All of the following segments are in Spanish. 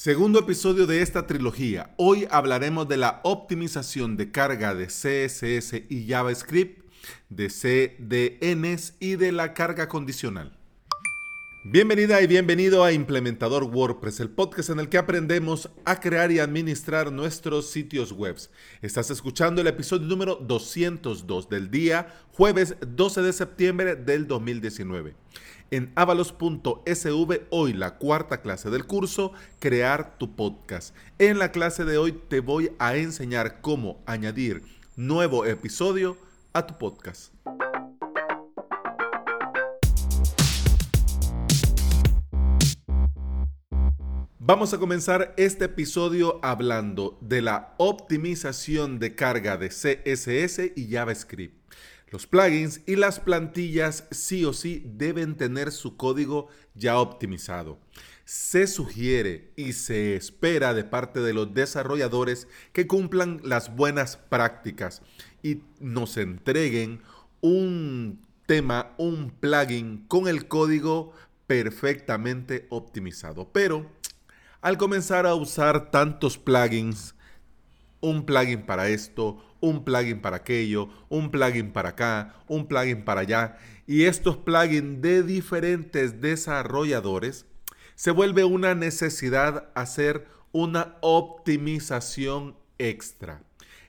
Segundo episodio de esta trilogía. Hoy hablaremos de la optimización de carga de CSS y JavaScript, de CDNs y de la carga condicional. Bienvenida y bienvenido a Implementador WordPress, el podcast en el que aprendemos a crear y administrar nuestros sitios web. Estás escuchando el episodio número 202 del día jueves 12 de septiembre del 2019 en avalos.sv hoy la cuarta clase del curso Crear tu podcast. En la clase de hoy te voy a enseñar cómo añadir nuevo episodio a tu podcast. Vamos a comenzar este episodio hablando de la optimización de carga de CSS y JavaScript. Los plugins y las plantillas sí o sí deben tener su código ya optimizado. Se sugiere y se espera de parte de los desarrolladores que cumplan las buenas prácticas y nos entreguen un tema, un plugin con el código perfectamente optimizado. Pero al comenzar a usar tantos plugins, un plugin para esto, un plugin para aquello, un plugin para acá, un plugin para allá. Y estos plugins de diferentes desarrolladores se vuelve una necesidad hacer una optimización extra.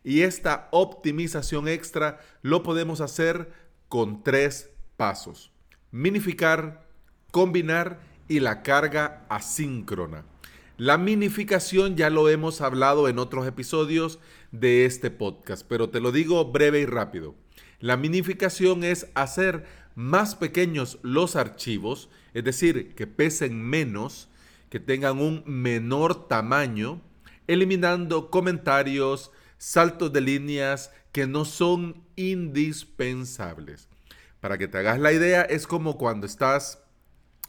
Y esta optimización extra lo podemos hacer con tres pasos. Minificar, combinar y la carga asíncrona. La minificación ya lo hemos hablado en otros episodios de este podcast, pero te lo digo breve y rápido. La minificación es hacer más pequeños los archivos, es decir, que pesen menos, que tengan un menor tamaño, eliminando comentarios, saltos de líneas que no son indispensables. Para que te hagas la idea, es como cuando estás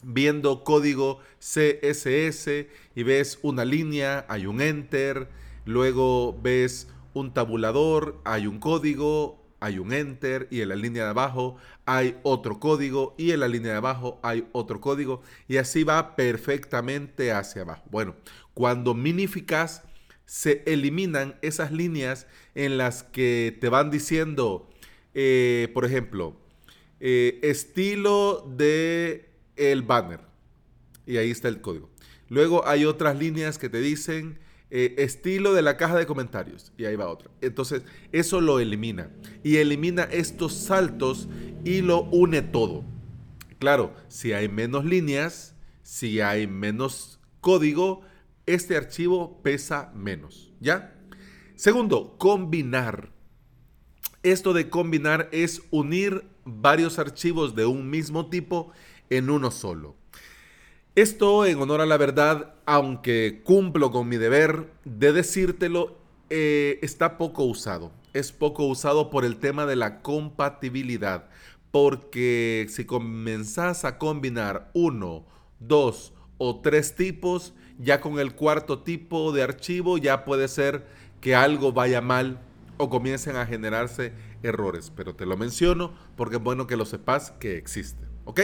viendo código CSS y ves una línea, hay un enter, luego ves un tabulador, hay un código, hay un enter y en la línea de abajo hay otro código y en la línea de abajo hay otro código y así va perfectamente hacia abajo. Bueno, cuando minificas se eliminan esas líneas en las que te van diciendo, eh, por ejemplo, eh, estilo de el banner. Y ahí está el código. Luego hay otras líneas que te dicen eh, estilo de la caja de comentarios. Y ahí va otra. Entonces, eso lo elimina. Y elimina estos saltos y lo une todo. Claro, si hay menos líneas, si hay menos código, este archivo pesa menos. ¿Ya? Segundo, combinar. Esto de combinar es unir varios archivos de un mismo tipo en uno solo. Esto, en honor a la verdad, aunque cumplo con mi deber de decírtelo, eh, está poco usado. Es poco usado por el tema de la compatibilidad. Porque si comenzás a combinar uno, dos o tres tipos, ya con el cuarto tipo de archivo ya puede ser que algo vaya mal o comiencen a generarse errores. Pero te lo menciono porque es bueno que lo sepas que existe. ¿Ok?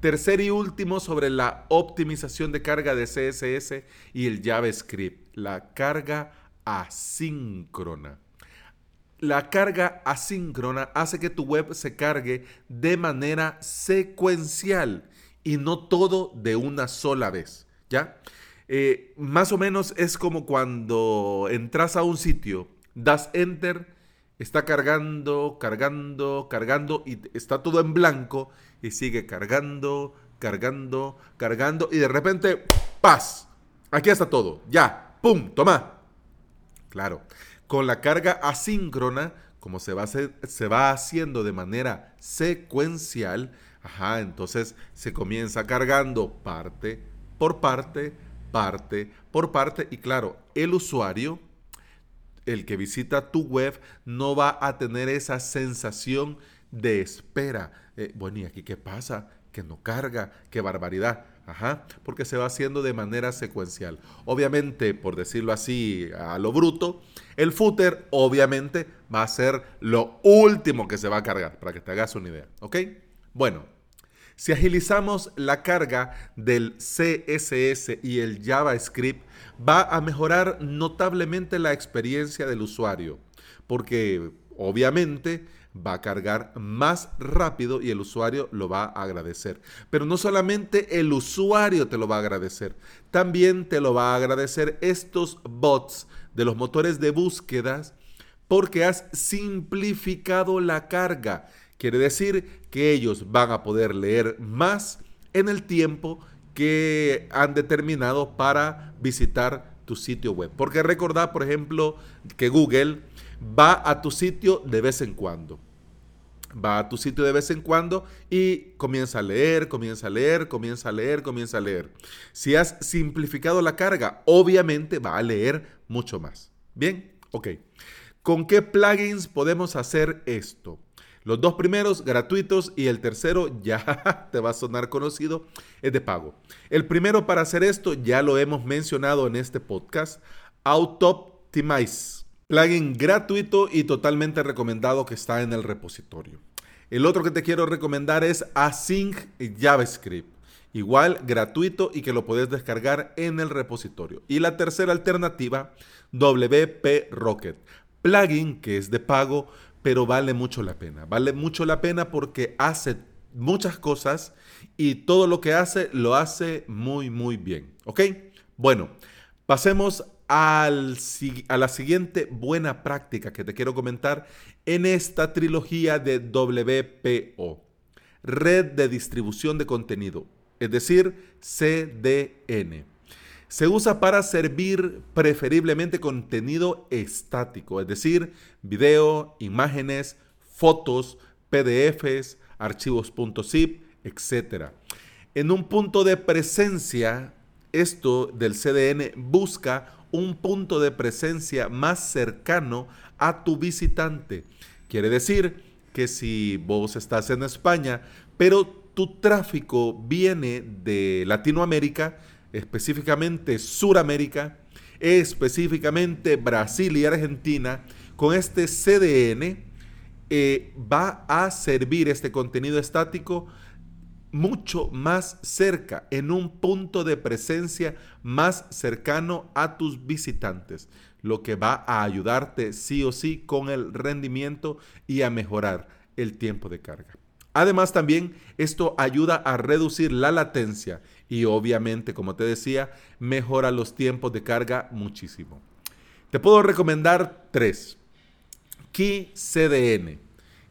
Tercer y último sobre la optimización de carga de CSS y el JavaScript, la carga asíncrona. La carga asíncrona hace que tu web se cargue de manera secuencial y no todo de una sola vez, ¿ya? Eh, más o menos es como cuando entras a un sitio, das enter, está cargando, cargando, cargando y está todo en blanco y sigue cargando, cargando, cargando y de repente, ¡paz! Aquí está todo, ya, ¡pum! Toma. Claro, con la carga asíncrona, como se va, se va haciendo de manera secuencial, ajá, entonces se comienza cargando parte por parte, parte por parte y claro, el usuario el que visita tu web no va a tener esa sensación de espera. Eh, bueno, ¿y aquí qué pasa? Que no carga, qué barbaridad. Ajá, porque se va haciendo de manera secuencial. Obviamente, por decirlo así a lo bruto, el footer obviamente va a ser lo último que se va a cargar, para que te hagas una idea. ¿Ok? Bueno, Si agilizamos la carga del CSS y el JavaScript, va a mejorar notablemente la experiencia del usuario, porque obviamente va a cargar más rápido y el usuario lo va a agradecer. Pero no solamente el usuario te lo va a agradecer, también te lo va a agradecer estos bots de los motores de búsquedas porque has simplificado la carga. Quiere decir que ellos van a poder leer más en el tiempo que han determinado para visitar tu sitio web. Porque recordad, por ejemplo, que Google va a tu sitio de vez en cuando. Va a tu sitio de vez en cuando y comienza a leer, comienza a leer, comienza a leer, comienza a leer. Si has simplificado la carga, obviamente va a leer mucho más. Bien, ok. ¿Con qué plugins podemos hacer esto? Los dos primeros gratuitos y el tercero ya te va a sonar conocido, es de pago. El primero para hacer esto ya lo hemos mencionado en este podcast, Autoptimize. Plugin gratuito y totalmente recomendado que está en el repositorio. El otro que te quiero recomendar es Async JavaScript. Igual gratuito y que lo puedes descargar en el repositorio. Y la tercera alternativa, WP Rocket. Plugin que es de pago, pero vale mucho la pena. Vale mucho la pena porque hace muchas cosas y todo lo que hace lo hace muy, muy bien. ¿Ok? Bueno, pasemos al, a la siguiente buena práctica que te quiero comentar en esta trilogía de WPO, Red de Distribución de Contenido, es decir, CDN. Se usa para servir preferiblemente contenido estático, es decir, video, imágenes, fotos, PDFs, archivos .zip, etc. En un punto de presencia, esto del CDN busca un punto de presencia más cercano a tu visitante. Quiere decir que si vos estás en España, pero tu tráfico viene de Latinoamérica, específicamente Suramérica, específicamente Brasil y Argentina, con este CDN eh, va a servir este contenido estático mucho más cerca, en un punto de presencia más cercano a tus visitantes, lo que va a ayudarte sí o sí con el rendimiento y a mejorar el tiempo de carga. Además también esto ayuda a reducir la latencia y obviamente, como te decía, mejora los tiempos de carga muchísimo. Te puedo recomendar tres. Key CDN.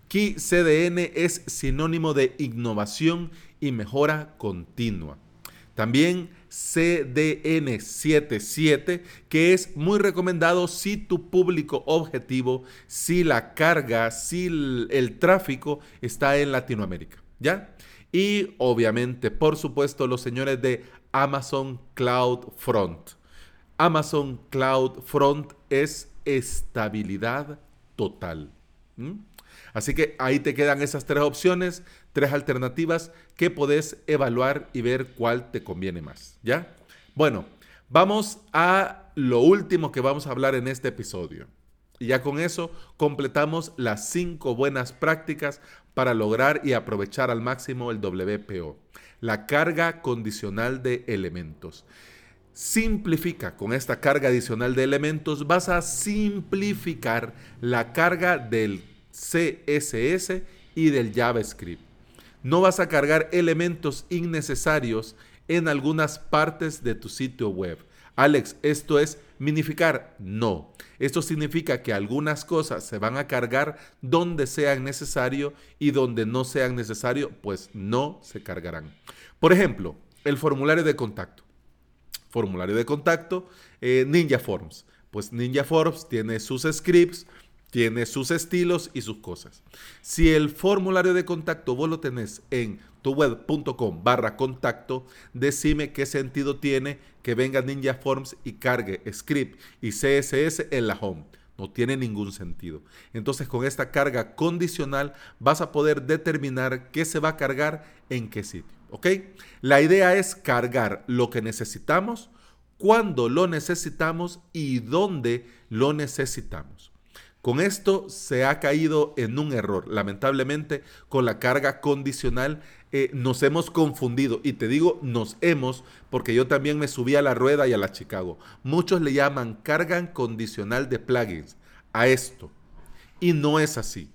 CDN es sinónimo de innovación y mejora continua. También CDN77, que es muy recomendado si tu público objetivo, si la carga, si el, tráfico está en Latinoamérica. ¿Ya? Y obviamente, por supuesto, los señores de Amazon Cloud Front. Amazon Cloud Front es estabilidad total. Así que ahí te quedan esas tres opciones, tres alternativas que podés evaluar y ver cuál te conviene más. ¿Ya? Bueno, vamos a lo último que vamos a hablar en este episodio. Y ya con eso completamos las cinco buenas prácticas para lograr y aprovechar al máximo el WPO, la carga condicional de elementos. Simplifica con esta carga adicional de elementos, vas a simplificar la carga del CSS y del JavaScript. No vas a cargar elementos innecesarios en algunas partes de tu sitio web. Alex, ¿esto es minificar? No. Esto significa que algunas cosas se van a cargar donde sean necesario y donde no sean necesario, pues no se cargarán. Por ejemplo, el formulario de contacto. Formulario de contacto, eh, Ninja Forms. Pues Ninja Forms tiene sus scripts, tiene sus estilos y sus cosas. Si el formulario de contacto vos lo tenés en tuweb.com barra contacto, decime qué sentido tiene que venga Ninja Forms y cargue script y CSS en la home. No tiene ningún sentido. Entonces con esta carga condicional vas a poder determinar qué se va a cargar en qué sitio. ¿Ok? La idea es cargar lo que necesitamos, cuando lo necesitamos y dónde lo necesitamos. Con esto se ha caído en un error, lamentablemente, con la carga condicional eh, nos hemos confundido. Y te digo, nos hemos, porque yo también me subí a la rueda y a la Chicago. Muchos le llaman carga condicional de plugins a esto. Y no es así.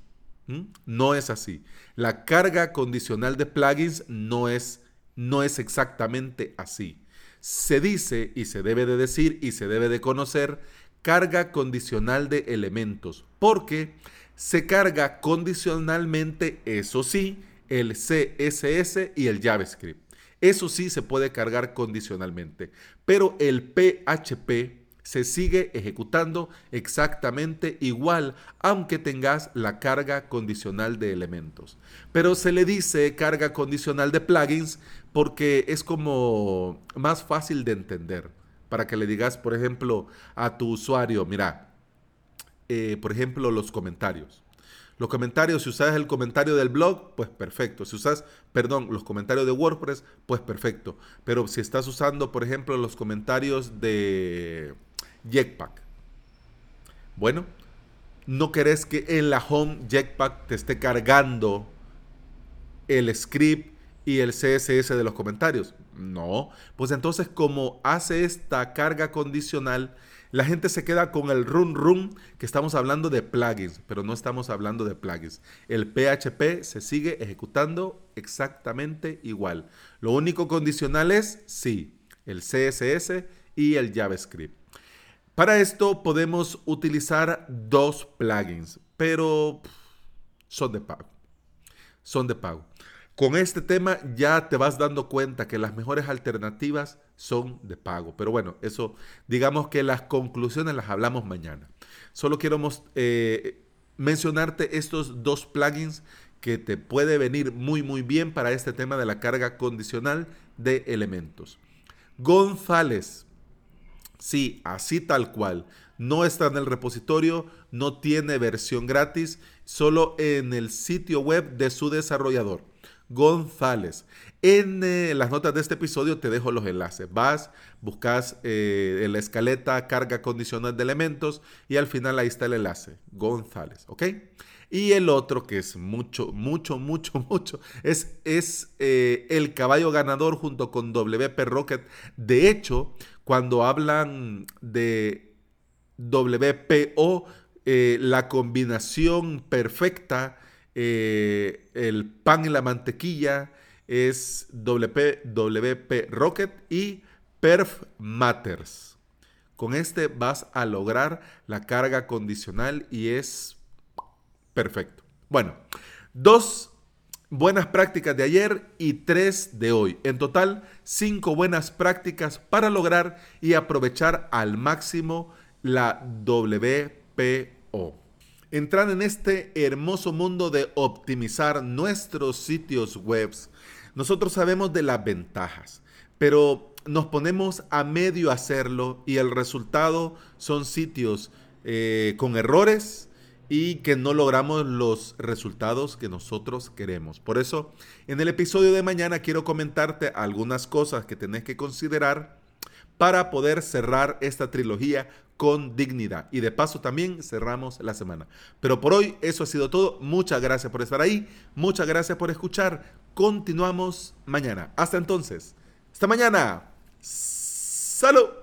No es así. La carga condicional de plugins no es, no es exactamente así. Se dice y se debe de decir y se debe de conocer carga condicional de elementos, porque se carga condicionalmente, eso sí, el CSS y el JavaScript. Eso sí se puede cargar condicionalmente, pero el PHP se sigue ejecutando exactamente igual, aunque tengas la carga condicional de elementos. Pero se le dice carga condicional de plugins porque es como más fácil de entender. Para que le digas, por ejemplo, a tu usuario, mira, eh, por ejemplo, los comentarios. Los comentarios, si usas el comentario del blog, pues perfecto. Si usas, perdón, los comentarios de WordPress, pues perfecto. Pero si estás usando, por ejemplo, los comentarios de Jetpack. Bueno, no querés que en la home Jetpack te esté cargando el script y el CSS de los comentarios. No, pues entonces como hace esta carga condicional, la gente se queda con el run run que estamos hablando de plugins, pero no estamos hablando de plugins. El PHP se sigue ejecutando exactamente igual. Lo único condicional es sí, el CSS y el JavaScript. Para esto podemos utilizar dos plugins, pero son de pago. Son de pago. Con este tema ya te vas dando cuenta que las mejores alternativas son de pago. Pero bueno, eso digamos que las conclusiones las hablamos mañana. Solo quiero eh, mencionarte estos dos plugins que te puede venir muy muy bien para este tema de la carga condicional de elementos. González Sí, así tal cual. No está en el repositorio, no tiene versión gratis, solo en el sitio web de su desarrollador. González. En eh, las notas de este episodio te dejo los enlaces. Vas, buscas eh, la escaleta carga condicional de elementos y al final ahí está el enlace. González, ¿ok? Y el otro que es mucho, mucho, mucho, mucho, es, es eh, el caballo ganador junto con WP Rocket. De hecho, cuando hablan de WPO, la combinación perfecta, eh, el pan y la mantequilla, es WP, WP Rocket y Perf Matters. Con este vas a lograr la carga condicional y es perfecto. Bueno, dos buenas prácticas de ayer y tres de hoy. En total, cinco buenas prácticas para lograr y aprovechar al máximo la WPO. Entrar en este hermoso mundo de optimizar nuestros sitios web. Nosotros sabemos de las ventajas, pero nos ponemos a medio hacerlo y el resultado son sitios eh, con errores, y que no logramos los resultados que nosotros queremos. Por eso, en el episodio de mañana quiero comentarte algunas cosas que tenés que considerar para poder cerrar esta trilogía con dignidad. Y de paso también cerramos la semana. Pero por hoy eso ha sido todo. Muchas gracias por estar ahí. Muchas gracias por escuchar. Continuamos mañana. Hasta entonces. Hasta mañana. Salud.